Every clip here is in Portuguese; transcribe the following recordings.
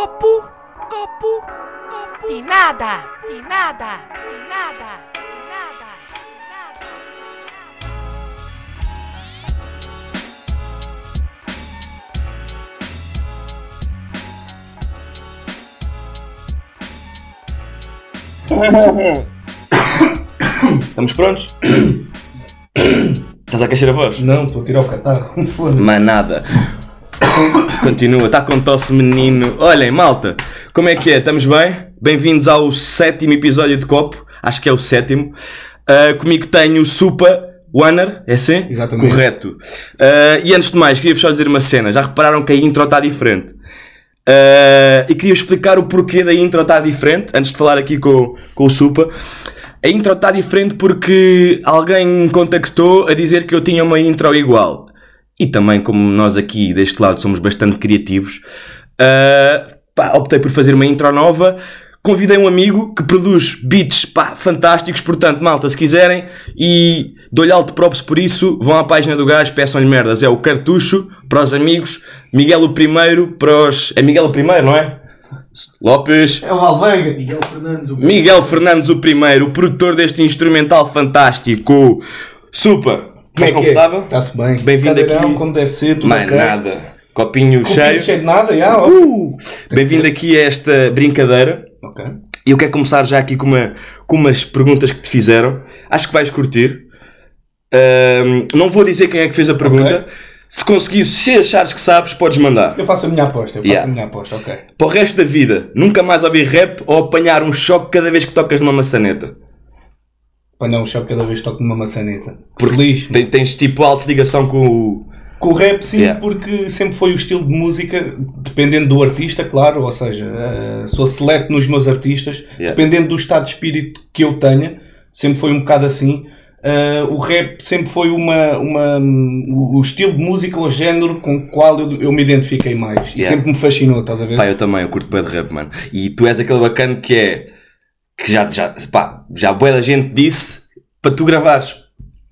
copo, copo, copo. E nada, e nada, e nada, e nada, e nada. Estamos prontos? Estás a aquecer a voz? Não, estou a tirar o catarro. Foda-se. Mas nada. Continua, está com tosse menino. Olhem, malta, como é que é? Estamos bem? Bem-vindos ao sétimo episódio de Copo. Acho que é o sétimo. Ah, comigo tenho o Supa Wanner, é assim? Exatamente. Correto. Ah, e antes de mais, queria-vos só dizer uma cena. Já repararam que a intro está diferente? Ah, e queria explicar o porquê da intro estar diferente, antes de falar aqui com, com o Supa. A intro está diferente porque alguém me contactou a dizer que eu tinha uma intro igual. E também, como nós aqui deste lado somos bastante criativos, ah, pá, optei por fazer uma intro nova. Convidei um amigo que produz beats pá, fantásticos, portanto, malta, se quiserem, e dou-lhe alto props por isso, vão à página do gajo, peçam-lhe merdas. É o Cartucho para os amigos, Miguel o Primeiro para os. É Miguel o Primeiro, não é? Lopes. É o Alveiga. Miguel Fernandes. O Miguel Fernandes o Primeiro, o produtor deste instrumental fantástico. Supa, estás confortável? Está-se bem. Bem-vindo aqui. como deve ser, tudo Mais nada. Copinho Copinho cheio. cheio de nada, já. Uh! Bem-vindo aqui a esta brincadeira. Ok. E eu quero começar já aqui com, uma, com umas perguntas que te fizeram. Acho que vais curtir. Ahm, não vou dizer quem é que fez a pergunta. Ok. Se conseguires, se achares que sabes, podes mandar. Eu faço a minha aposta, eu faço Yeah. a minha aposta, ok. Para o resto da vida, nunca mais ouvir rap ou apanhar um choque cada vez que tocas numa maçaneta. Apanhar um choque cada vez que toco numa maçaneta. Porque Feliz. Tem- tens tipo alta ligação com o. Com o rap, sim, Yeah. porque sempre foi o estilo de música, dependendo do artista, claro, ou seja, eh, sou seleto nos meus artistas, Yeah. dependendo do estado de espírito que eu tenha, sempre foi um bocado assim. Eh, o rap sempre foi uma, uma, o, o estilo de música ou género com o qual eu, eu me identifiquei mais. E Yeah. sempre me fascinou, estás a ver? Pá, eu também, eu curto bem de rap, mano. E tu és aquele bacana que é. Que já, já, pá, já boa da gente disse para tu gravares.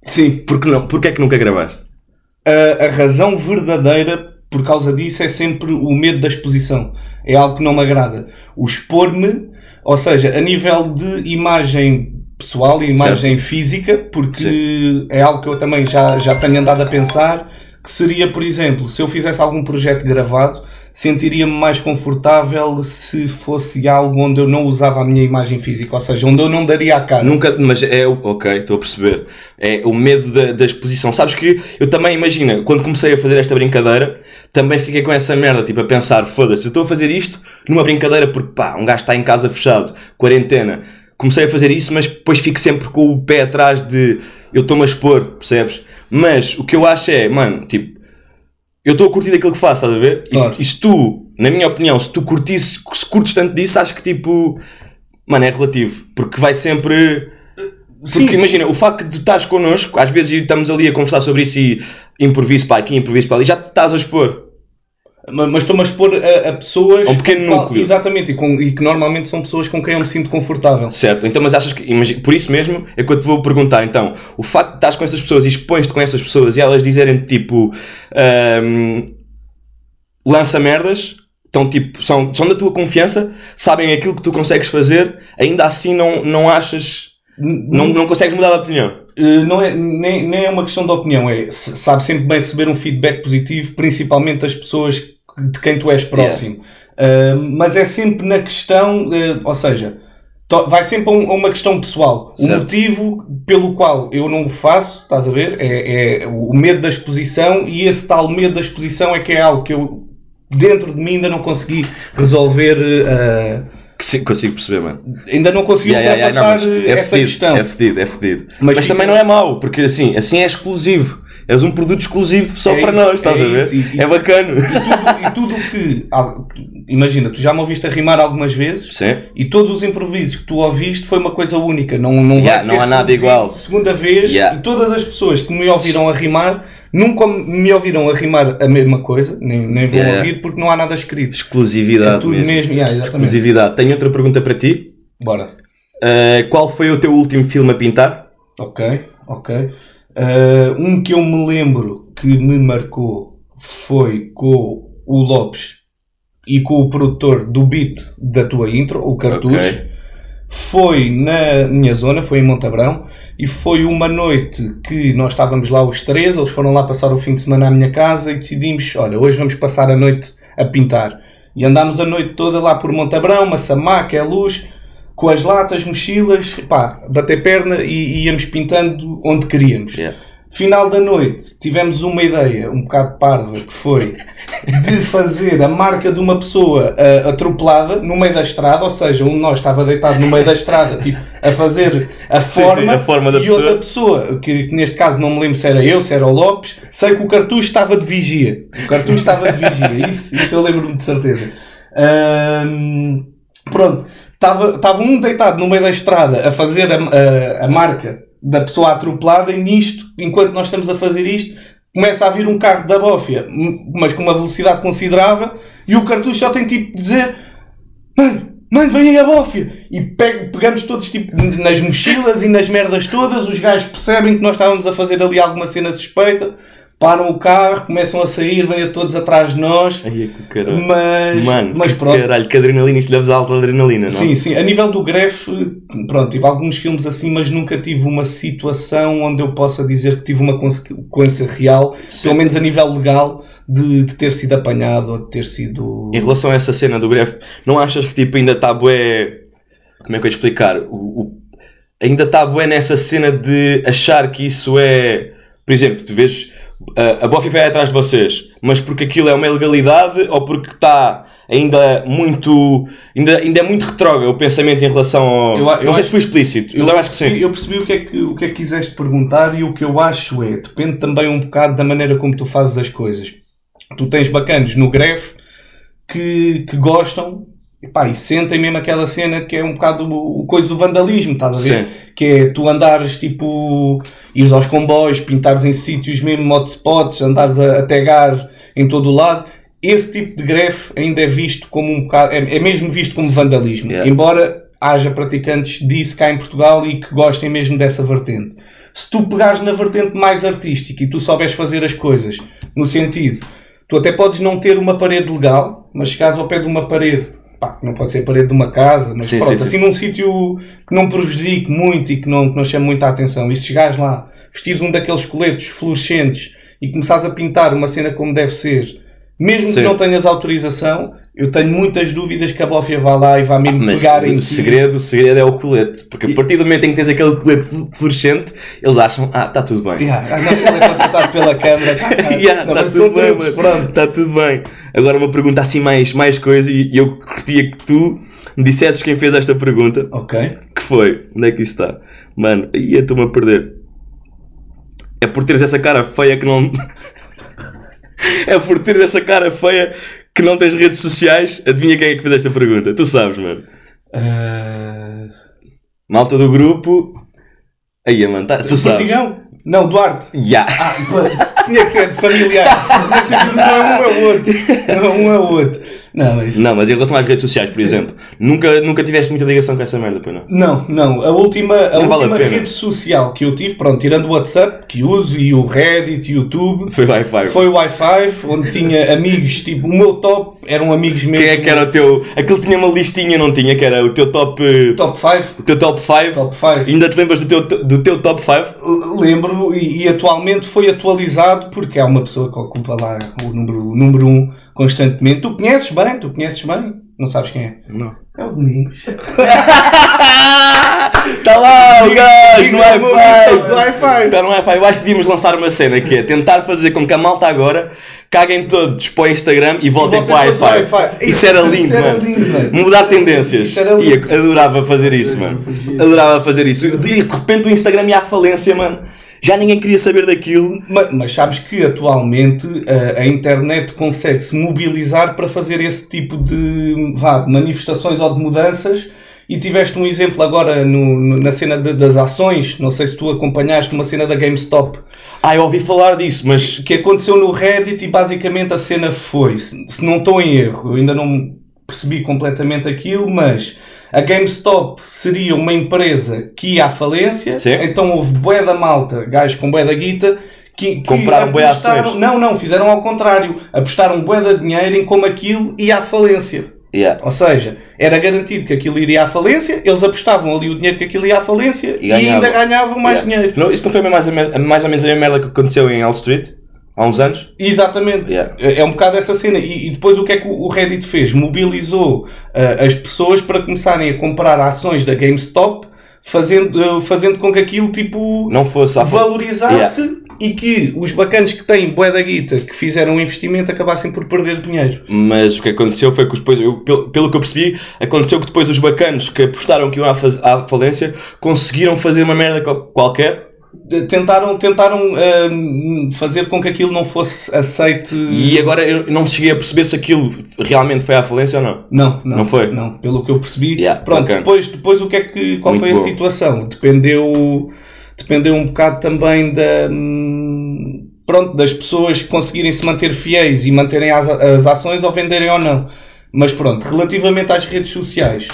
Sim. Porque não? Porque é que nunca gravaste? a, a razão verdadeira por causa disso é sempre o medo da exposição. É algo que não me agrada. O expor-me, ou seja, a nível de imagem pessoal e imagem física, porque é algo que eu também já, já tenho andado a pensar, que seria, por exemplo, se eu fizesse algum projeto gravado, sentiria-me mais confortável se fosse algo onde eu não usava a minha imagem física, ou seja, onde eu não daria a cara. Nunca, mas é o. Ok, estou a perceber. É o medo da, da exposição. Sabes que eu também, imagina, quando comecei a fazer esta brincadeira, também fiquei com essa merda, tipo, a pensar: foda-se, eu estou a fazer isto numa brincadeira porque, pá, um gajo está em casa fechado, quarentena. Comecei a fazer isso, mas depois fico sempre com o pé atrás de eu estou-me a expor, percebes? Mas o que eu acho é, mano, tipo, eu estou a curtir aquilo que faço, estás a ver? E se- Claro. E, se tu, na minha opinião, se tu curtisses, se curtes tanto disso, acho que tipo, mano, é relativo. Porque vai sempre. Porque Sim, sim. imagina, o facto de estás connosco, às vezes estamos ali a conversar sobre isso e improviso para aqui, improviso para ali, já te estás a expor. Ma- Mas estou-me a expor a, a pessoas. A um pequeno com núcleo. Exatamente, e, com- e que normalmente são pessoas com quem eu me sinto confortável. Certo? Então, mas achas que. imagi- por isso mesmo é que eu te vou perguntar, então, o facto de estás com essas pessoas e expões-te com essas pessoas e elas dizerem tipo. ahm, lança merdas, então tipo, são, são da tua confiança, sabem aquilo que tu consegues fazer, ainda assim não, não achas. Não, não consegues mudar de opinião. Uh, não é, nem, nem é uma questão de opinião, é sabe sempre bem receber um feedback positivo, principalmente das pessoas de quem tu és próximo. Uh, mas é sempre na questão, uh, ou seja, vai sempre a, um- a uma questão pessoal. O Certo. motivo pelo qual eu não o faço, estás a ver? É, é o medo da exposição e esse tal medo da exposição é que é algo que eu dentro de mim ainda não consegui resolver. uh, Que consigo perceber, mano. ainda não consegui Yeah, yeah, yeah, ultrapassar não, mas essa fedido, questão. É fedido, é fedido. Mas, Mas também não é mau, porque assim, assim é exclusivo. És um produto exclusivo só É para isso, nós, estás é a ver? isso, e- é bacana. e tudo o que. Imagina, tu já me ouviste a rimar algumas vezes Sim. e todos os improvisos que tu ouviste foi uma coisa única. Não, não Yeah, vai não há nada igual. Segunda vez Yeah. e todas as pessoas que me ouviram a rimar nunca me ouviram a rimar a mesma coisa, nem, nem vão Yeah. ouvir porque não há nada escrito. Exclusividade É tudo mesmo. mesmo, yeah. Exclusividade. Tenho outra pergunta para ti. Bora. Uh, qual foi o teu último filme a pintar? Ok, ok. Ah, um que eu me lembro que me marcou foi com o Lopes e com o produtor do beat da tua intro, o Cartucho. Ok. Foi na minha zona, foi em Montabrão, e foi uma noite que nós estávamos lá os três, eles foram lá passar o fim de semana à minha casa e decidimos, olha, hoje vamos passar a noite a pintar. E andámos a noite toda lá por Montabrão, Massamaca, é luz, com as latas, mochilas, pá, bater perna e íamos pintando onde queríamos. Yeah. Final da noite, tivemos uma ideia um bocado parva que foi de fazer a marca de uma pessoa ah, atropelada no meio da estrada, ou seja, um de nós estava deitado no meio da estrada, tipo, a fazer a Sim, forma, sim, a forma da e pessoa. outra pessoa, que, que neste caso não me lembro se era eu, se era o Lopes, sei que o cartucho estava de vigia. O cartucho estava de vigia, isso, isso eu lembro-me de certeza. Ahm, pronto, estava estava um deitado no meio da estrada a fazer a, a, a marca da pessoa atropelada e nisto, enquanto nós estamos a fazer isto, começa a vir um carro da bófia, mas com uma velocidade considerável, e o cartucho só tem tipo de dizer Mano, mano, vem aí a bófia! E pe- pegamos todos tipo nas mochilas e nas merdas todas, os gajos percebem que nós estávamos a fazer ali alguma cena suspeita, param o carro, começam a sair, vêm a todos atrás de nós, Ai, é que mas, Mano, mas que pronto. caralho, que adrenalina, isso leves alta adrenalina, não? Sim, sim. A nível do Gref, pronto, tive alguns filmes assim, mas nunca tive uma situação onde eu possa dizer que tive uma consequência real, Sim. pelo menos a nível legal, de, de ter sido apanhado ou de ter sido. Em relação a essa cena do greve, não achas que tipo ainda está bué. Como é que eu ia explicar? O, o- ainda está bué nessa cena de achar que isso é. Por exemplo, tu vês. A, Buffy vai atrás de vocês, mas porque aquilo é uma ilegalidade ou porque está ainda muito. Ainda, ainda é muito retrógrado o pensamento em relação ao. Eu eu não sei acho- se foi explícito, mas eu acho que sim. Eu percebi o que, é que, o que é que quiseste perguntar e o que eu acho é, depende também um bocado da maneira como tu fazes as coisas. Tu tens bacanos no greve que, que gostam epá, e sentem mesmo aquela cena que é um bocado o, coisa do vandalismo, estás a ver? Sim. Que é tu andares tipo, ires aos comboios, pintares em sítios mesmo hotspots, andares a, a tagar em todo o lado. Esse tipo de greve ainda é visto como um bocado, é, é mesmo visto como vandalismo. Yeah. Embora haja praticantes disso cá em Portugal e que gostem mesmo dessa vertente. Se tu pegares na vertente mais artística e tu souberes fazer as coisas no sentido, tu até podes não ter uma parede legal, mas chegares ao pé de uma parede, pá, não pode ser a parede de uma casa, mas Sim, pronto, sim, sim. assim num sítio que não prejudique muito e que não, que não chame muita atenção. E se chegares lá, vestires um daqueles coletes fluorescentes e começares a pintar uma cena como deve ser, mesmo Sim. que não tenhas autorização, eu tenho muitas dúvidas que a Bófia vá lá e vá mesmo Mas pegar em o ti. segredo, o segredo é o colete. Porque a partir do momento em que tens aquele colete fluorescente, eles acham, ah, está tudo bem. Yeah, ah, não, ele é contratado pela câmara. tá, tá. Yeah, Não, tá tudo bem, truques, mano. pronto. Tá tudo bem. Agora uma pergunta assim mais, mais coisa e e eu curtia que tu me dissesses quem fez esta pergunta. Ok. Que foi? Onde é que isso está? Mano, aí eu estou-me a perder. É por teres essa cara feia que não. é por teres essa cara feia que não tens redes sociais. Adivinha quem é que fez esta pergunta? Tu sabes, mano. Uh... Malta do grupo. Aí, mano, tá- tu sabes. Portigão? Não, Duarte. Ya. Ah, pronto. tinha que ser de familiar. Tinha que ser não é um é o outro. Não é um é o outro. Não, mas. Não, mas em relação às redes sociais, por exemplo, nunca, nunca tiveste muita ligação com essa merda, pois não? Não, não. A última, a Não vale a última rede social que eu tive, pronto, tirando o WhatsApp, que uso, e o Reddit, YouTube, Foi Wi-Fi. foi o Wi-Fi, onde tinha amigos, tipo, o meu top eram amigos mesmo. Quem é que era o teu. Aquilo tinha uma listinha, não tinha? Que era o teu top. eh, Top 5? O teu top 5. Top 5. Ainda te lembras do teu, do teu top 5? Lembro e, e atualmente foi atualizado porque há uma pessoa que ocupa lá o número 1 número um constantemente. Tu conheces bem, tu conheces bem, não sabes quem é? Não. É o Domingos. Está lá o gajo no do Wi-Fi! Está no Wi-Fi. Eu acho que devíamos lançar uma cena que é tentar fazer com que a malta agora caguem todos para o Instagram e voltem para o Wi-Fi. Isso era Isso lindo, era mano. lindo, mano. Mudar tendências. Isso era E adorava fazer isso, mano. Adorava fazer isso. E de repente o Instagram ia à falência, mano. Já ninguém queria saber daquilo. Ma- Mas, sabes que atualmente a, a internet consegue se mobilizar para fazer esse tipo de, vá, de manifestações ou de mudanças. E tiveste um exemplo agora no- no- na cena de- das ações. Não sei se tu acompanhaste uma cena da GameStop Ah, eu ouvi falar disso, mas que aconteceu no Reddit e basicamente a cena foi, se se não estou em erro, eu ainda não percebi completamente aquilo, mas a GameStop seria uma empresa que ia à falência, Sim. então houve bué da malta, gajos com bué da guita, que, que Compraram bué ações. Não, não, fizeram ao contrário. Apostaram bué de dinheiro em como aquilo ia à falência. Yeah. Ou seja, era garantido que aquilo iria à falência, eles apostavam ali o dinheiro que aquilo ia à falência e, E ainda ganhavam mais Yeah. dinheiro. Não, isso não foi mais ou, menos, mais ou menos a mesma merda que aconteceu em Wall Street há uns anos? Exatamente. Yeah. É um bocado essa cena. E, e depois o que é que o Reddit fez? Mobilizou ah, as pessoas para começarem a comprar ações da GameStop, fazendo, ah, fazendo com que aquilo tipo Não fosse valorizasse e que os bacanos que têm bué da guita, que fizeram um investimento, acabassem por perder dinheiro. Mas o que aconteceu foi que depois, eu, pelo, pelo que eu percebi, aconteceu que depois os bacanos que apostaram que iam à, à falência conseguiram fazer uma merda qual- qualquer Tentaram, tentaram ah, fazer com que aquilo não fosse aceite. e agora eu não cheguei a perceber se aquilo realmente foi à falência ou não. Não, não, Não foi? Não, pelo que eu percebi. Yeah, Pronto, bacana. depois, depois o que é que, qual Muito foi bom. a situação? Dependeu, dependeu um bocado também da, pronto, das pessoas conseguirem se manter fiéis e manterem as, as ações ou venderem ou não. Mas pronto, relativamente às redes sociais,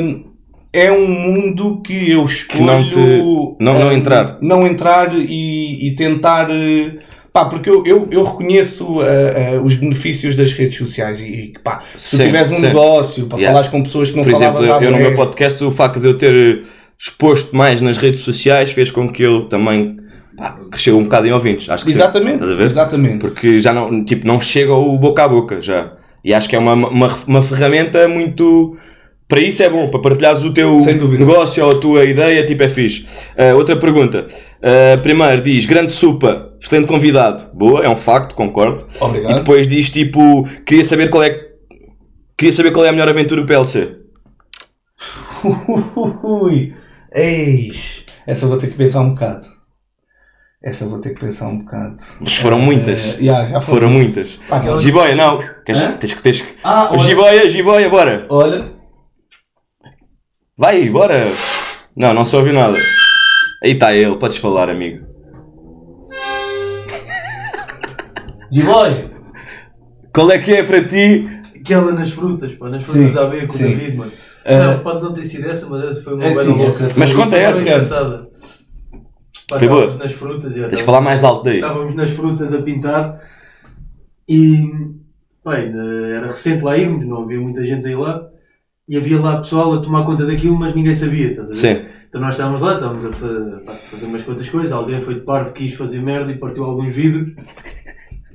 hum, é um mundo que eu escolho não te- não- não hum, entrar. não entrar e, e tentar. eh, Pá, porque eu, eu, eu reconheço eh, eh, os benefícios das redes sociais e, e pá, se tu Sim, tiveres um sim. negócio para Yeah. falares com pessoas que não Por exemplo, eu, eu no bué, meu podcast, o facto de eu ter eh, exposto mais nas redes sociais fez com que eu também pá, cresceu um bocado em ouvintes. Acho que sim. Exatamente, ver? exatamente. Porque já não, tipo, não chega o boca a boca já. E acho que é uma, uma, uma ferramenta muito. Para isso é bom, para partilhares o teu negócio ou a tua ideia, tipo, é fixe. Ah, outra pergunta. Ah, primeiro diz, grande supa, excelente convidado. Boa, é um facto, concordo. Obrigado. E depois diz, tipo, queria saber qual é Queria saber qual é a melhor aventura do PLC. Ui, eis. Essa vou ter que pensar um bocado. Essa vou ter que pensar um bocado. Mas foram muitas. Eh, yeah, já Foram muitas. Pá, aquelas- Jiboia, não. Tens que. Tens... que- Ah, olha. Jiboia, jiboia, bora. Olha, Vai, bora. Não, não se ouviu nada. Aí está ele, podes falar, amigo. Jiboia. Qual é que é para ti? Aquela nas frutas, pá, nas Sim, frutas à beira com o sim. David, mano. Ah. não, pode não ter sido essa, mas essa foi uma É bela sim, louca. essa Mas conta essa. engraçada. Pá, Foi boa? nas frutas. já, Tens de falar mais alto daí. Estávamos nas frutas a pintar e bem, era recente lá irmos, não havia muita gente aí lá e havia lá pessoal a tomar conta daquilo, mas ninguém sabia. Estás a ver? Sim. Então nós estávamos lá, estávamos a pá, fazer umas quantas coisas, alguém foi de parvo, quis fazer merda e partiu alguns vidros.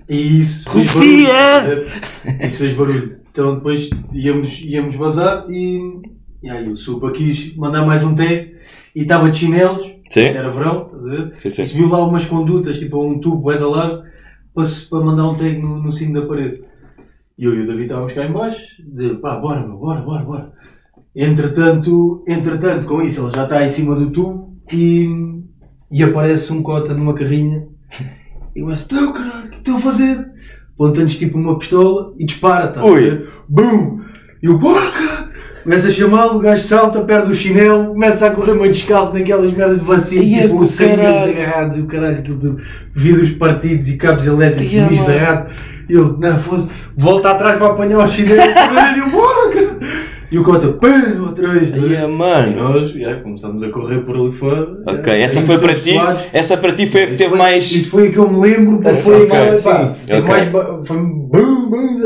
E isso fez barulho. ver? Isso fez barulho. Então depois íamos, íamos bazar e, e aí o Supa quis mandar mais um tag e estava de chinelos, Sim. era verão, estás a ver? Sim, sim. E subiu lá umas condutas, tipo um tubo é da largo, para, para mandar um tag no, no cimo da parede. E eu e o David estávamos cá em baixo, de pá, bora meu, bora, bora, bora. Entretanto, entretanto, com isso, ele já está em cima do tubo e, e aparece um cota numa carrinha e começa, então caralho, o que estão a fazer? Aponta-nos tipo uma pistola e dispara, tá? Ui. Bum! E eu, bora caralho! Começa a chamá-lo, o gajo salta, perde o chinelo, começa a correr meio descalço naquelas merdas de vacilo, Ia tipo com os sangues caralho. agarrados e o caralho, aquilo de vidros partidos e cabos elétricos, Ia, misto mano. errado. E ele, não, fosse, volta atrás para apanhar o chinelo, e eu, bora! E o cota, pam, outra vez. Aí, E mano. nós já, começamos a correr por ali fora. Ok, já, essa foi para ti. suados. Essa para ti foi a que teve foi- mais. Isso foi a que eu me lembro, que Essa, foi ok, mais. sim. pá, teve Ok. mais foi bum, bum.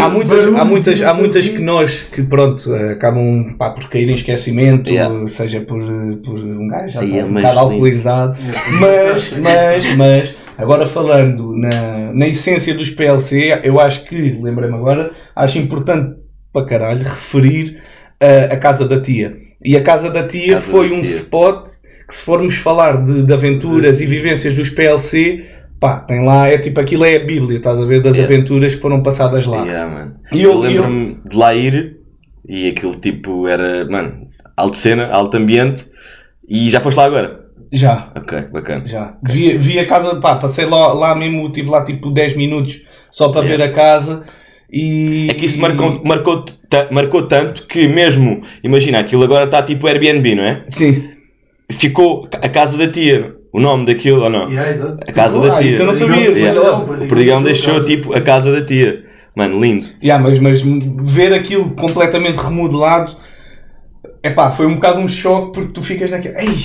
Há muitas, há muitas, e há muitas que nós que pronto eh, acabam pá, por cair em esquecimento, Yeah. seja por, por um gajo já Aí está é um bocado alcoolizado, mas, mas, mas agora falando na, na essência dos PLC, eu acho que, lembrei-me agora, acho importante para caralho referir eh, a casa da tia. E a casa da tia Casa foi da um tia. spot que se formos falar de, de aventuras e vivências dos PLC, pá, tem lá, é tipo aquilo é a bíblia, estás a ver, das Yeah. aventuras que foram passadas lá. Yeah, mano. E eu eu- lembro-me de lá ir e aquilo tipo era, mano, alto cena, alto ambiente. E já foste lá agora? Já, Ok, bacana. já. Vi, vi a casa, pá, passei lá, lá mesmo, tive lá tipo 10 minutos só para Yeah. ver a casa e... É que isso marcou, marcou, marcou tanto que mesmo, imagina, aquilo agora está tipo Airbnb, não é? Sim. Ficou a casa da tia, o nome daquilo ou não? Yeah. A casa Ficou da lá, tia. isso eu não sabia, Yeah. lá. O Perdigão deixou casa. tipo a casa da tia. Mano, lindo. Yeah, mas, mas ver aquilo completamente remodelado, epá, foi um bocado um choque porque tu ficas naquele... Ei,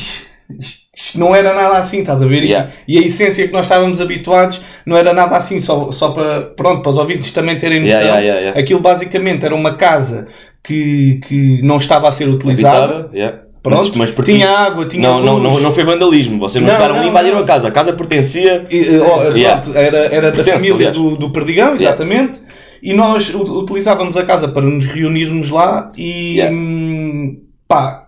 não era nada assim, estás a ver? E- Yeah. E, a essência que nós estávamos habituados não era nada assim, só, só para, pronto, para os ouvintes também terem noção. Yeah, yeah. Aquilo basicamente era uma casa que, que não estava a ser utilizada. Pronto, Mas, mas tinha água, tinha não, não, não, não foi vandalismo. Vocês não, chegaram não, e invadiram a casa. A casa pertencia. E, eh, Yeah. pronto, era, era da Pertence, família aliás. do, do Perdigão, exatamente. E nós utilizávamos a casa para nos reunirmos lá e Yeah. pá.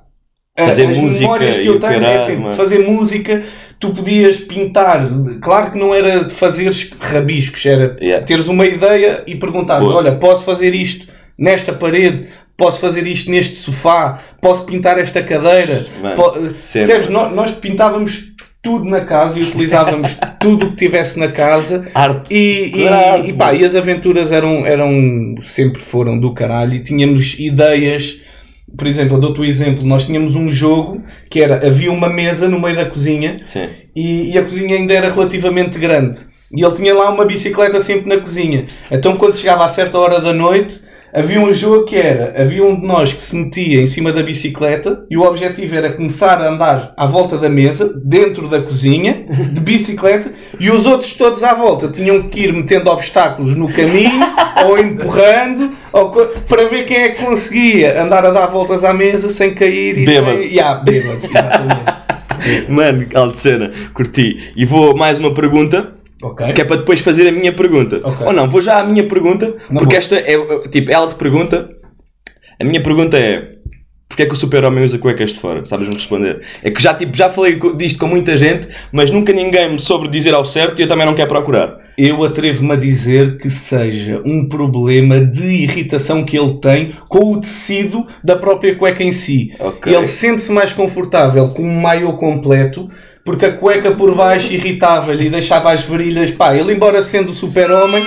A- Fazer as música memórias que e eu tenho é caralho, assim, fazer música, tu podias pintar, claro que não era de fazeres rabiscos, era Yeah. teres uma ideia e perguntar olha, posso fazer isto nesta parede, posso fazer isto neste sofá, posso pintar esta cadeira, Mano, po- percebes? Nós, nós pintávamos tudo na casa e utilizávamos tudo o que tivesse na casa Arte. e, e, Claro. e, pá, e as aventuras eram, eram sempre foram do caralho e tínhamos ideias. Por exemplo, dou-te o exemplo, nós tínhamos um jogo que era, havia uma mesa no meio da cozinha e, e a cozinha ainda era relativamente grande. E ele tinha lá uma bicicleta sempre na cozinha. Então quando chegava a certa hora da noite, havia um jogo que era, havia um de nós que se metia em cima da bicicleta e o objetivo era começar a andar à volta da mesa, dentro da cozinha, de bicicleta, e os outros todos à volta tinham que ir metendo obstáculos no caminho, ou empurrando, ou co- para ver quem é que conseguia andar a dar voltas à mesa sem cair e Bêbado. sem... Yeah, bêbado, exatamente. Mano, alta cena. Curti. E vou mais uma pergunta. Ok. Que é para depois fazer a minha pergunta. Ok. Ou não, vou já à minha pergunta, Não porque vou. esta é, tipo, ela te pergunta, a minha pergunta é, porque é que o super-homem usa cuecas de fora? Sabes-me responder? É que já, tipo, já falei disto com muita gente, mas nunca ninguém me soube dizer ao certo e eu também não quero procurar. Eu atrevo-me a dizer que seja um problema de irritação que ele tem com o tecido da própria cueca em si. Ok. Ele sente-se mais confortável com um maiô completo, porque a cueca por baixo irritava-lhe e deixava as virilhas. Pá, ele, embora sendo super-homem,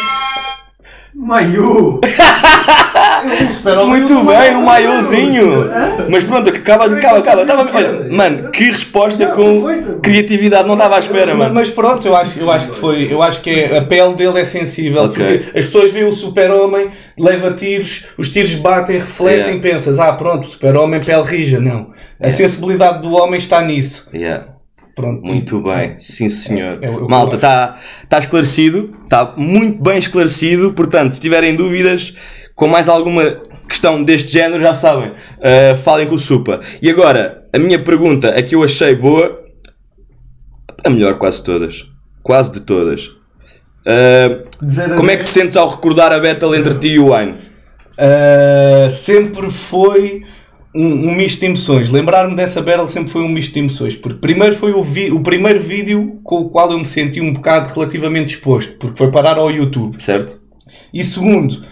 Maiô! O super-homem Muito usa bem, um maiô. maiozinho! Mas pronto, acaba, acaba, acaba. Tava, olha, mano, que resposta com criatividade, não estava à espera, mano. mas pronto, eu acho, eu acho que foi. Eu acho que é- a pele dele é sensível. Ok. Porque as pessoas veem o super-homem, leva tiros, os tiros batem, refletem, Yeah. pensas, ah, pronto, super-homem, pele rija. Não. A sensibilidade do homem está nisso. Yeah. Pronto. Muito bem, sim senhor. É, é Malta, está tá esclarecido, está muito bem esclarecido. Portanto, se tiverem dúvidas com mais alguma questão deste género, já sabem, uh, falem com o Supa. E agora, a minha pergunta, a que eu achei boa, a melhor quase todas, quase de todas. Uh, como é que te sentes ao recordar a battle entre ti e o Wayne? Uh, sempre foi um, um misto de emoções. Lembrar-me dessa battle sempre foi um misto de emoções. Porque primeiro foi o, o primeiro vídeo com o qual eu me senti um bocado relativamente exposto, porque foi parar ao YouTube. Certo? E segundo,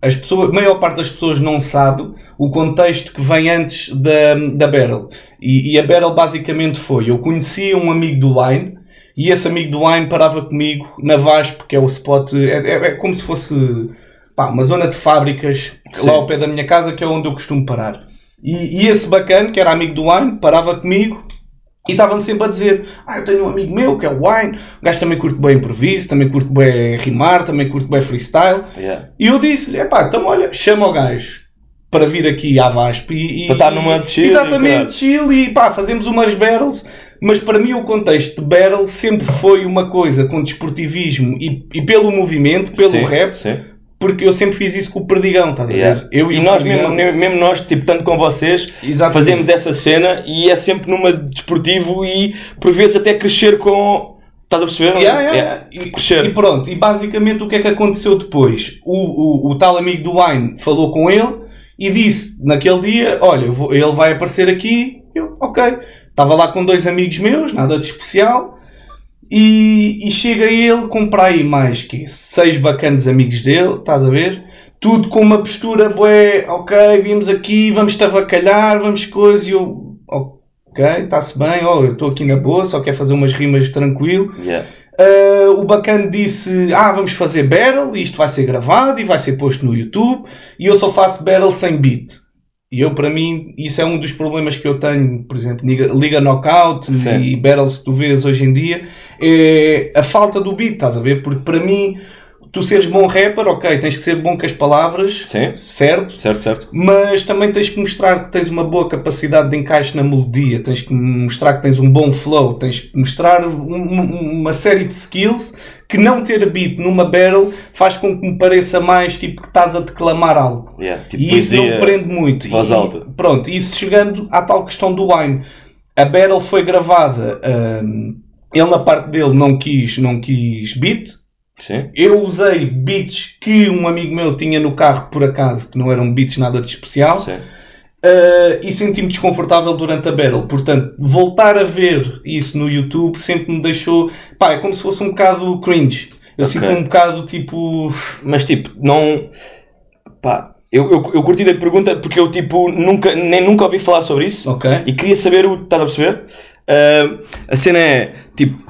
as pessoas, a maior parte das pessoas não sabe o contexto que vem antes da, da Battle. E, e a Battle basicamente foi: eu conhecia um amigo do Wine e esse amigo do Wine parava comigo na VASP, que é o spot, é, é- é como se fosse pá, uma zona de fábricas Sim. lá ao pé da minha casa, que é onde eu costumo parar. E, e esse bacana, que era amigo do Wine, parava comigo e estava-me sempre a dizer: Ah, eu tenho um amigo meu que é o Wine, o gajo também curte bem improviso, também curte bem rimar, também curte bem freestyle. Yeah. E eu disse-lhe: Epá, então olha, chama o gajo para vir aqui à VASP e. Para estar numa de chill. Exatamente, chill e pá, fazemos umas battles. Mas para mim o contexto de battle sempre foi uma coisa com desportivismo e, e pelo movimento, pelo Sim, rap, sim. Porque eu sempre fiz isso com o Perdigão, estás a ver? Eu e o nós Perdigão- mesmo, mesmo nós, tipo, tanto com vocês, Exatamente. fazemos essa cena e é sempre numa desportivo e por vezes até crescer com. Estás a perceber? Yeah, yeah, yeah. E, crescer. e pronto, e basicamente o que é que aconteceu depois? O, o, o tal amigo do Wine falou com ele e disse naquele dia: Olha, vou- ele vai aparecer aqui. Eu, ok. Estava lá com dois amigos meus, nada de especial. E, e chega ele com para aí mais que seis bacanas amigos dele, estás a ver? Tudo com uma postura, bué, ok, vimos aqui, vamos tavacalhar, vamos coisa, e eu, ok, está-se bem, ó, eu estou aqui na boa, só quero fazer umas rimas tranquilo. Yeah. Uh, o bacana disse: Ah, vamos fazer battle, isto vai ser gravado e vai ser posto no YouTube. E eu só faço battle sem beat. E eu, para mim, isso é um dos problemas que eu tenho, por exemplo, Liga, Knockout Sim. e battles que tu vês hoje em dia, é a falta do beat, estás a ver? Porque para mim, tu seres bom rapper, ok, tens que ser bom com as palavras, Sim. certo? Certo, certo. Mas também tens que mostrar que tens uma boa capacidade de encaixe na melodia, tens que mostrar que tens um bom flow, tens que mostrar um- um- uma série de skills que não ter beat numa battle faz com que me pareça mais tipo que estás a declamar algo. Yeah, tipo e isso não prende muito. voz E- alta. Pronto, isso chegando à tal questão do Wine. A battle foi gravada, hum, ele na parte dele não quis, não quis beat, Sim. eu usei beats que um amigo meu tinha no carro por acaso, que não eram beats nada de especial, Sim. uh, e senti-me desconfortável durante a battle. Portanto, voltar a ver isso no YouTube sempre me deixou. Pá, é como se fosse um bocado cringe. Eu Ok. sinto um bocado tipo. Mas tipo, não. Pá, eu, eu, eu curti da pergunta porque eu tipo nunca, nem nunca ouvi falar sobre isso Ok. e queria saber o. Estás a perceber? Ah, a cena é tipo.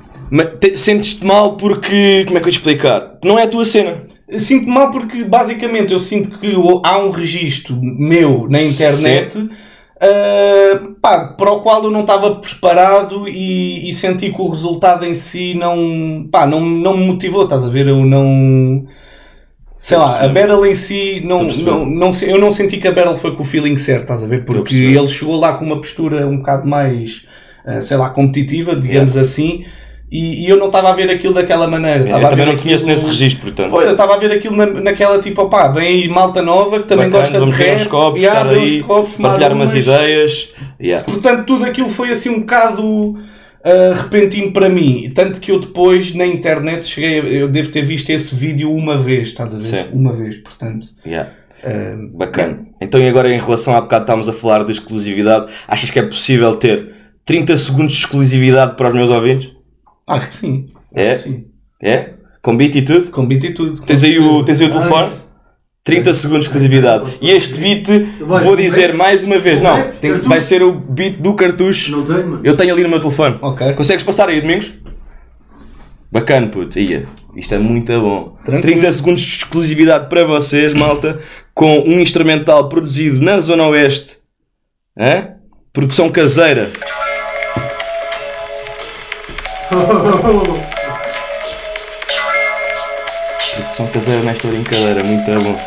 Sentes-te mal porque. Como é que eu te explicar? Não é a tua cena. Sinto-me mal porque basicamente eu sinto que há um registro meu na internet. uh, pá, para o qual eu não estava preparado e, e senti que o resultado em si não, pá, não, não me motivou, estás a ver? Eu não. Sei Estou lá, a battle em si, não, não, não, eu não senti que a battle foi com o feeling certo, estás a ver? Porque ele chegou lá com uma postura um bocado mais, uh, sei lá, competitiva, digamos assim, e, e eu não estava a ver aquilo daquela maneira. Eu também não conheço aquilo- nesse registro, portanto. Pois, eu estava a ver aquilo na, naquela tipo, opá, vem aí malta nova que também Bacana, gosta vamos de ver rap, uns copos, estar aí, copos, partilhar umas ideias. Yeah. Portanto, tudo aquilo foi assim um bocado ah, repentino para mim. Tanto que eu depois na internet cheguei, a- eu devo ter visto esse vídeo uma vez, estás a ver? Sim. Uma vez, portanto. Yeah. ah, Bacana. Então, e agora em relação a bocado estávamos a falar de exclusividade, achas que é possível ter 30 segundos de exclusividade para os meus ouvintes? Acho que sim. É? Que sim. É? Com beat e tudo? Com beat e tudo. Tens aí o, tens aí o telefone? 30 segundos de exclusividade. E este beat, vou dizer mais uma vez, não, Vai, tem- vai ser o beat do cartucho. Não tenho, mano. Eu tenho ali no meu telefone. Ok. Consegues passar aí, Domingos? Bacana, puto. Ia. Isto é muito bom. Tranquilo. 30 segundos de exclusividade para vocês, malta, com um instrumental produzido na Zona Oeste. Hã? Produção caseira. Produção caseira nesta brincadeira, muito bom.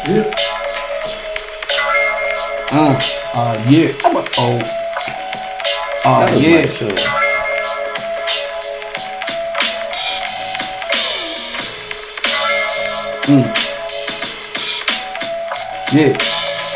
Ah, ah, yeah. Ah, mas- oh. Ah, Nada yeah. mais, show. Yeah.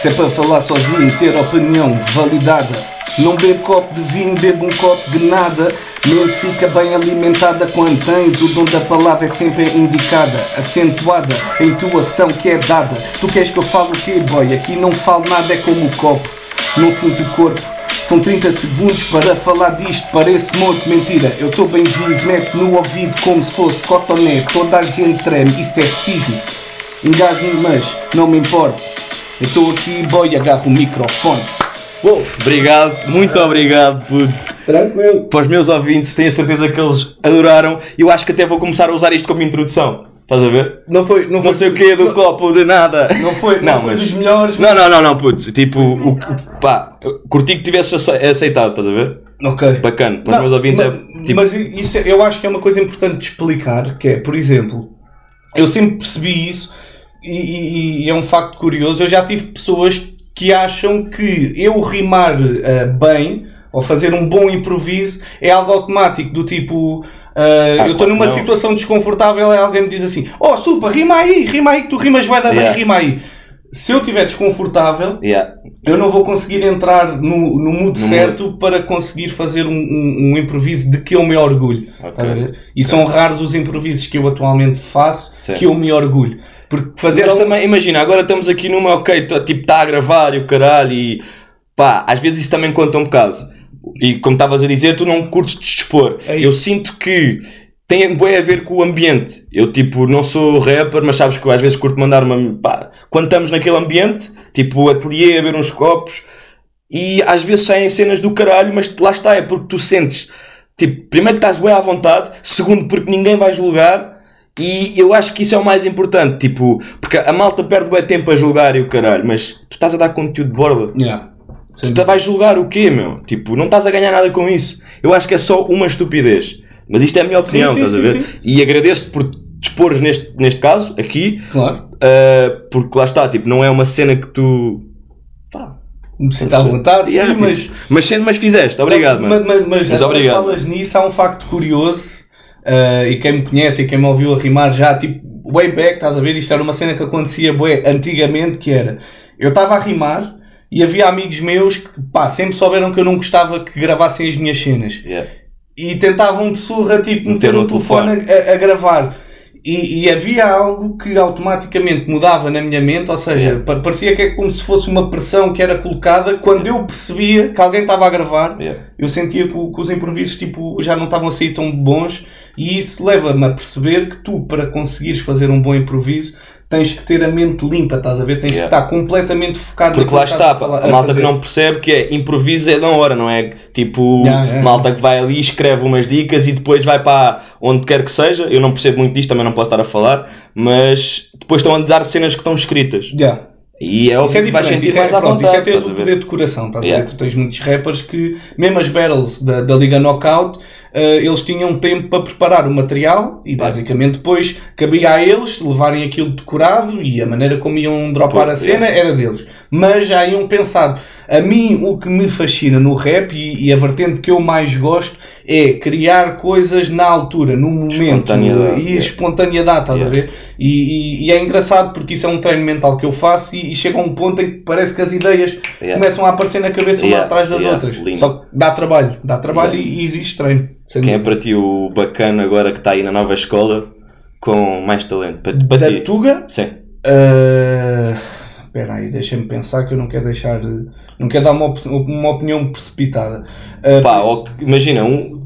Se é para falar sozinho, ter opinião validada. Não bebo copo de vinho, bebo um copo de nada. Mente fica bem alimentada quando tens. O dom da palavra é sempre indicada, acentuada, a intuação que é dada. Tu queres que eu fale o quê, boy? Aqui não falo nada, é como o copo. Não sinto o corpo. São 30 segundos para falar disto, parece morto, mentira. Eu estou bem vivo, mete no ouvido como se fosse cotonete. Toda a gente treme, isto é cisne. Engasgo-me, mas não me importa. Eu estou aqui, boy, agarro o microfone. Obrigado, muito obrigado, puto. tranquilo. Para os meus ouvintes, tenho a certeza que eles adoraram. Eu acho que até vou começar a usar isto como introdução. Estás a ver? Não foi, não, Não foi, sei o quê do copo, de nada. Não foi, não, foi dos melhores. Não, não, não, não, puto. Tipo, o, pá, curti que tivesse ace- aceitado, estás a ver? Ok. Bacana. Para os Não, meus ouvintes mas, é tipo. mas isso é- eu acho que é uma coisa importante de explicar, que é, por exemplo, eu sempre percebi isso e, e- e é um facto curioso. Eu já tive pessoas que acham que eu rimar ah, bem ou fazer um bom improviso é algo automático, do tipo. ah, Ah, eu estou numa não. situação desconfortável e alguém me diz assim: Oh, supa, rima aí, rima aí, que tu rimas vai dar bem, Yeah. rima aí. Se eu estiver desconfortável, Yeah. Eu não vou conseguir entrar no, no mood No certo para conseguir fazer um, um- um improviso de que eu me orgulho. Ok. Estás a ver? E são raros os improvisos que eu atualmente faço Certo. que eu me orgulho. Porque fazer. Mas também, imagina, agora estamos aqui numa, ok, tá- tipo, está a gravar e o caralho e pá, às vezes isso também conta um bocado. E como estavas a dizer, tu não curtes te expor. É eu sinto que tem bem a ver com o ambiente. Eu, tipo, não sou rapper, mas sabes que eu às vezes curto mandar uma. Pá, quando estamos naquele ambiente, tipo, ateliê, a ver uns copos, e às vezes saem cenas do caralho, mas lá está, é porque tu sentes. Tipo, primeiro que estás bem à vontade, segundo porque ninguém vai julgar, e eu acho que isso é o mais importante, tipo, porque a malta perde bem tempo a julgar e o caralho, mas tu estás a dar conteúdo de borda. Yeah. Tu vais julgar o quê, meu? Tipo, não estás a ganhar nada com isso. Eu acho que é só uma estupidez. Mas isto é a minha opinião, sim, estás a sim, ver? sim. E agradeço-te por dispores neste, neste caso, aqui, Claro. uh, porque lá está, tipo, não é uma cena que tu. Pá, Me sinto à vontade, Yeah, sim, tipo, mas. mas sendo, mas fizeste, obrigado, mas, mano. Mas, mas, Mas agora obrigado. falas nisso, há um facto curioso, eh, e quem me conhece e quem me ouviu a rimar já, tipo, way back, estás a ver? Isto era uma cena que acontecia bué, antigamente, que era, eu estava a rimar e havia amigos meus que, pá, sempre souberam que eu não gostava que gravassem as minhas cenas. Yeah. E tentavam de surra, tipo, Meter meter o telefone a, a gravar. E, e havia algo que automaticamente mudava na minha mente, ou seja, pa- parecia que é como se fosse uma pressão que era colocada quando eu percebia que alguém estava a gravar. Yeah. eu sentia que, que os improvisos tipo, já não estavam a sair tão bons. E isso leva-me a perceber que tu, para conseguires fazer um bom improviso, tens que ter a mente limpa, estás a ver? Tens Yeah. que estar completamente focado Porque lá está, falar- a malta que não percebe que é improviso é da hora, não é? Tipo, Yeah, yeah, malta que vai ali, escreve umas dicas e depois vai para onde quer que seja. Eu não percebo muito disto, também não posso estar a falar, mas depois estão a dar cenas que estão escritas. E é óbvio é que vais diferente, sentir isso é, mais à pronto, vontade. isso é teres o a poder de coração, estás a Yeah. ver? Tu tens muitos rappers que, mesmo as battles da, da Liga Knockout, eles tinham tempo para preparar o material e basicamente depois cabia a eles levarem aquilo decorado e a maneira como iam dropar a cena era deles. Mas já iam pensar. A mim, o que me fascina no rap e, e a vertente que eu mais gosto é criar coisas na altura, no momento Espontaneidade, e yeah. espontaneidade, estás a ver? E, e- e é engraçado porque isso é um treino mental que eu faço e, e chega a um ponto em que parece que as ideias Yeah. começam a aparecer na cabeça uma Yeah, atrás das outras. lindo. Só que dá trabalho, dá trabalho e, e existe treino. Sem Quem é para ti o bacana agora que está aí na nova escola com mais talento? Para, para da ti? Tuga? Sim. ah, Espera aí, deixa-me pensar que eu não quero deixar. Não quero dar uma, op- uma opinião precipitada. Ah, Pá, imagina, um.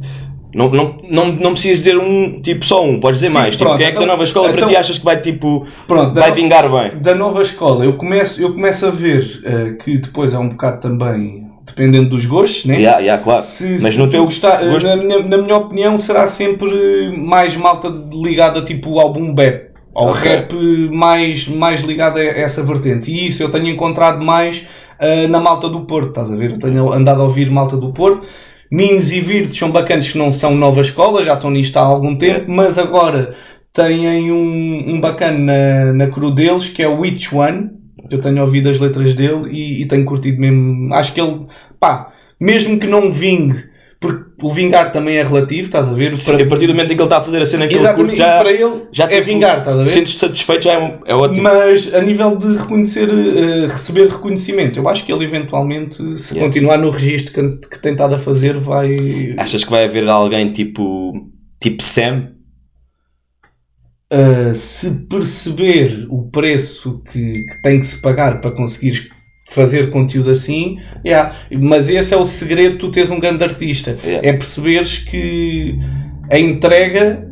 Não, não, não, não precisas dizer um, tipo só um, podes dizer Sim, mais. Tipo, pronto, quem é que então- da nova escola para então- ti achas que vai tipo. Pronto, vai da- vingar bem? da nova escola, eu começo, eu começo a ver eh, que depois é um bocado também dependendo dos gostos, né? Yeah, yeah, claro. Se, Mas se no teu gostar- gosto- na, minha, na minha opinião, será sempre mais malta ligada tipo ao boom bap, ao Ok. rap mais, mais ligado a essa vertente. E isso eu tenho encontrado mais eh, na malta do Porto, estás a ver? Eu tenho andado a ouvir malta do Porto. Minos e Virtus são bacanas que não são nova escola, já estão nisto há algum tempo, mas agora têm um, um bacana na, na cru deles que é o Which One. Eu tenho ouvido as letras dele e, e tenho curtido mesmo. Acho que ele, pá, mesmo que não vingue, porque o vingar também é relativo, estás a ver? Sim, a partir do momento em que ele está a fazer a cena que ele Exatamente, curte, já, para ele já é tipo, vingar, estás a ver? Sentes satisfeito, já é, um- é ótimo. Mas a nível de reconhecer, eh, receber reconhecimento, eu acho que ele eventualmente, se Yeah. continuar no registro que, que tem estado a fazer, vai. Achas que vai haver alguém tipo. tipo Sam? Uh, se perceber o preço que, que tem que se pagar para conseguires fazer conteúdo assim, yeah. mas esse é o segredo de tu teres um grande artista. Yeah. É perceberes que a entrega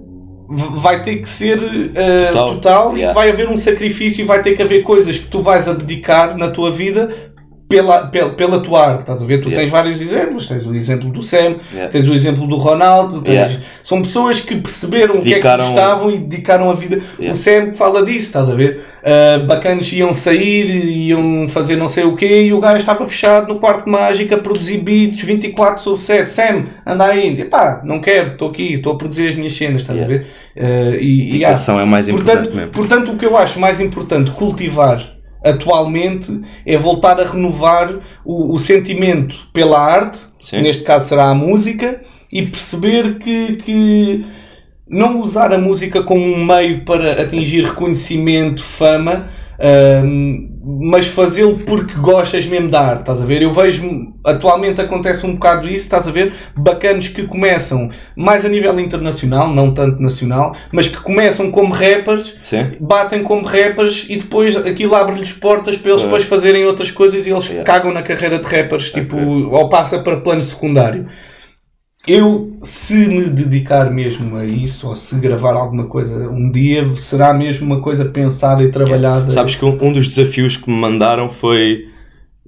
vai ter que ser uh, Total. total, e Yeah. vai haver um sacrifício e vai ter que haver coisas que tu vais abdicar na tua vida pela, pela, pela tua arte, estás a ver? Tu Yeah. tens vários exemplos, tens o exemplo do Sam, Yeah. tens o exemplo do Ronaldo, tens- Yeah. são pessoas que perceberam o que é que Dedicaram- gostavam e dedicaram a vida. O Sam fala disso, estás a ver? Uh, bacanas iam sair, iam fazer não sei o quê e o gajo estava fechado no quarto mágico a produzir beats 24 sobre 7. Sam, anda aí. Pá, não quero, estou aqui, estou a produzir as minhas cenas, estás a ver? Uh, e, e, ah, é mais importante portanto, mesmo. portanto, o que eu acho mais importante cultivar atualmente é voltar a renovar o, o sentimento pela arte, Sim. neste caso será a música, e perceber que, que não usar a música como um meio para atingir reconhecimento, fama, hum, mas fazê-lo porque gostas mesmo da arte, estás a ver? Eu vejo, atualmente acontece um bocado isso, estás a ver? Bacanos que começam, mais a nível internacional, não tanto nacional, mas que começam como rappers, Sim. batem como rappers e depois aquilo abre-lhes portas para eles É. depois fazerem outras coisas e eles Yeah. cagam na carreira de rappers, tipo, Ok. ou passa para plano secundário. Eu, se me dedicar mesmo a isso, ou se gravar alguma coisa um dia, será mesmo uma coisa pensada e trabalhada. Sabes que um, um dos desafios que me mandaram foi.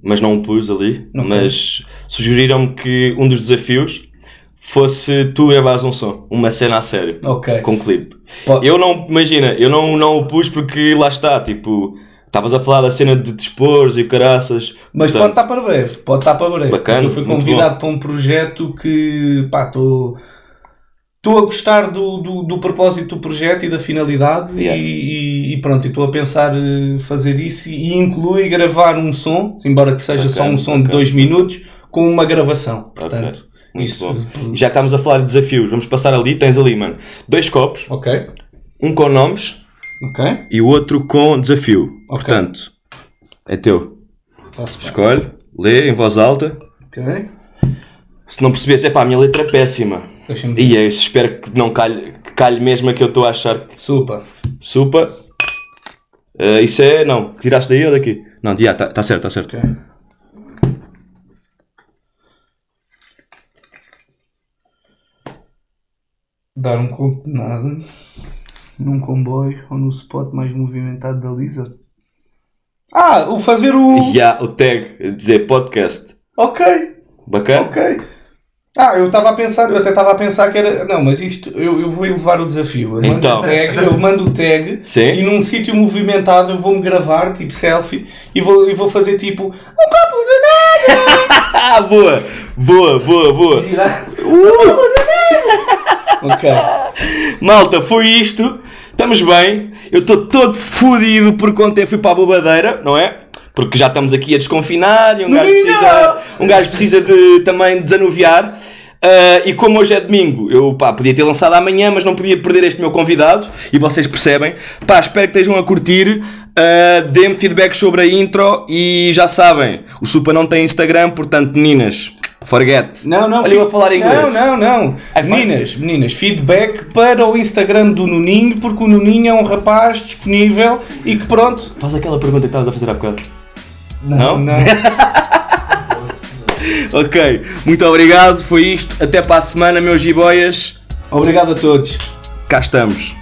Mas não o pus ali. Ok. Mas sugeriram-me que um dos desafios fosse tu gravares um som, uma cena a sério, Ok. com clipe. Po- Eu não, imagina, eu não, não o pus porque lá está, tipo, estavas a falar da cena de dispores e caraças. Mas portanto, pode estar para breve, pode estar para breve. Bacana, eu fui convidado para um projeto que, pá, estou estou a gostar do, do, do propósito do projeto e da finalidade Yeah. e, e- pronto, estou a pensar eh, fazer isso e inclui gravar um som, embora que seja só Bacana, um som de bacana. dois minutos, com uma gravação. Portanto, Muito isso. bom. E Já que estamos a falar de desafios, vamos passar ali, tens ali, mano, dois copos, Ok, um com nomes ok. e o outro com desafio. Ok. Portanto, é teu. Bem. Escolhe, lê em voz alta. Ok. Se não percebes, é pá, a minha letra é péssima. E é isso, espero que não calhe, que calhe mesmo a que eu estou a achar. Super. Supa. Eh, isso é. Não, tiraste daí ou daqui? Não, já, está tá certo, está certo. Ok. Dar um conto de nada num comboio ou no spot mais movimentado da Lisa. Ah, o fazer o. Já, o tag, dizer podcast. Ok, Bacana? ok. Ah, eu estava a pensar, eu até estava a pensar que era. Não, mas isto eu, eu vou elevar o desafio. Eu mando, Então. o tag, eu mando o tag Sim. e num sítio movimentado eu vou-me gravar, tipo selfie, e vou, e vou fazer tipo um copo de nada! Boa! Boa, boa, boa! Girar. ok. Malta, foi isto. Estamos bem. Eu estou todo fodido porque ontem fui para a bobadeira, não é? Porque já estamos aqui a desconfinar e um gajo precisa, um gajo precisa de também desanuviar. Ah, e como hoje é domingo, eu pá, podia ter lançado amanhã, mas não podia perder este meu convidado. E vocês percebem. Pá, espero que estejam a curtir. Ah, Dê-me feedback sobre a intro. E já sabem, o Supa não tem Instagram, portanto, meninas, forget. Não, não. Olha eu a falar inglês. Não, não, não. Fala. Meninas, meninas, feedback para o Instagram do Nuninho, porque o Nuninho é um rapaz disponível e que pronto. Faz aquela pergunta que estavas a fazer há bocado. Não, não. Ok, muito obrigado, foi isto. Até para a semana, meus jiboias. Obrigado a todos. Cá estamos.